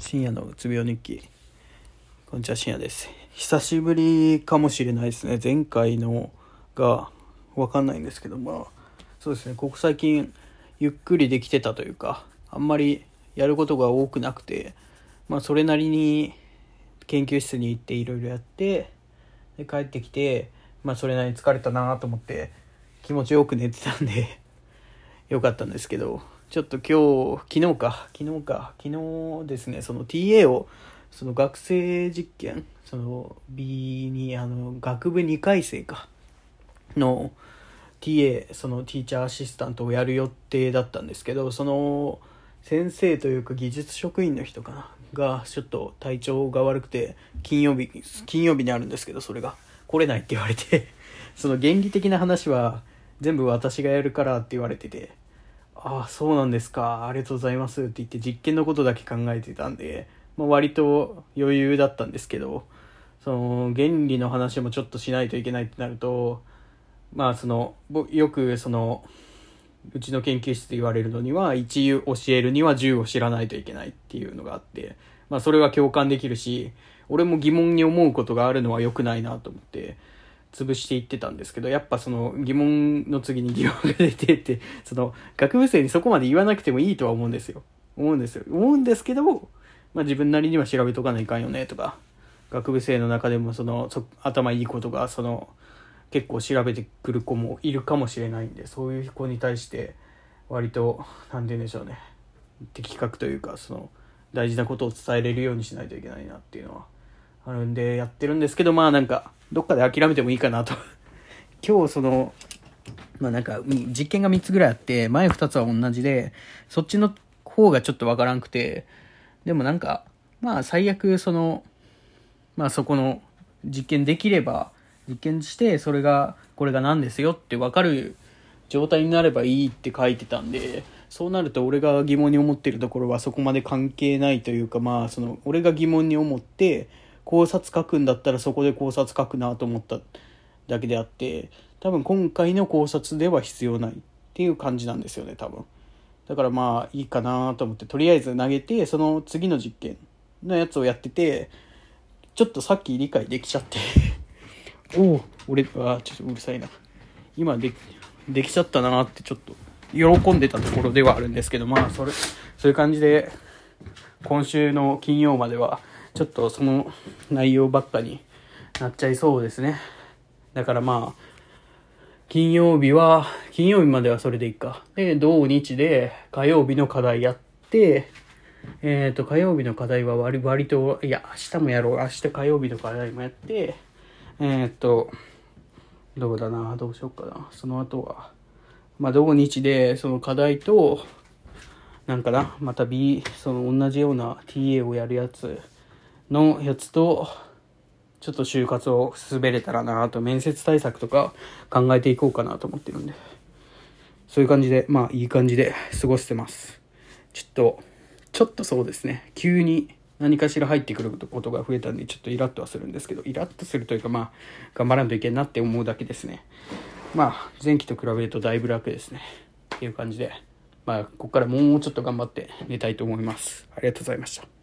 深夜のうつ病日記。こんにちは深夜です。久しぶりかもしれないですね。前回のが分かんないんですけどまあそうですね。ここ最近ゆっくりできてたというかあんまりやることが多くなくてまあそれなりに研究室に行っていろいろやってで帰ってきてまあそれなりに疲れたなと思って気持ちよく寝てたんでよかったんですけど。ちょっと今日、昨日か、昨日か、昨日ですね、その TA を、その学生実験、その B に、あの、学部2回生か、の TA、そのティーチャーアシスタントをやる予定だったんですけど、その先生というか技術職員の人かな、がちょっと体調が悪くて、金曜日、金曜日にあるんですけど、それが。来れないって言われて、その原理的な話は全部私がやるからって言われてて、ああ、そうなんですか。ありがとうございますって言って実験のことだけ考えてたんで、まあ、割と余裕だったんですけど、その原理の話もちょっとしないといけないってなると、まあその、よくその、うちの研究室で言われるのには、1教えるには10を知らないといけないっていうのがあって、まあそれは共感できるし、俺も疑問に思うことがあるのは良くないなと思って、潰していってたんですけど、やっぱその疑問の次に疑問が出てって、その学部生にそこまで言わなくてもいいとは思うんですよ。思うんですよ。思うんですけど、まあ自分なりには調べとかないかんよねとか、学部生の中でもそのそ頭いい子とか、その結構調べてくる子もいるかもしれないんで、そういう子に対して割と、なんて言うんでしょうね。的確というか、その大事なことを伝えれるようにしないといけないなっていうのはあるんでやってるんですけど、まあなんか、どっかで諦めてもいいかなと。今日その、まあなんか、実験が3つぐらいあって、前2つは同じで、そっちの方がちょっとわからんくて、でもなんか、まあ最悪その、まあそこの実験できれば、実験して、それが、これが何ですよってわかる状態になればいいって書いてたんで、そうなると俺が疑問に思ってるところはそこまで関係ないというか、まあその、俺が疑問に思って、考察書くんだったらそこで考察書くなと思っただけであって多分今回の考察では必要ないっていう感じなんですよね多分。だからまあいいかなと思ってとりあえず投げてその次の実験のやつをやっててちょっとさっき理解できちゃって。おお俺はちょっとうるさいな。今でできちゃったなってちょっと喜んでたところではあるんですけどまあそれそういう感じで今週の金曜まではちょっとその内容ばっかになっちゃいそうですね。だからまあ、金曜日は、金曜日まではそれでいいか。で、土日で火曜日の課題やって、えっ、ー、と、火曜日の課題は割割と、いや、明日もやろう。明日火曜日の課題もやって、えっ、ー、と、どうだな、どうしようかな。その後は、まあ、土日でその課題と、なんかな、また B、その同じような TA をやるやつ、のやつと、ちょっと就活を進めれたらなと、面接対策とか考えていこうかなと思ってるんで。そういう感じで、まあいい感じで過ごしてます。ちょっと、ちょっとそうですね、急に何かしら入ってくることが増えたんで、ちょっとイラッとはするんですけど、イラッとするというか、まあ、頑張らんといけんなって思うだけですね。まあ、前期と比べるとだいぶ楽ですね。っていう感じで、まあ、ここからもうちょっと頑張って寝たいと思います。ありがとうございました。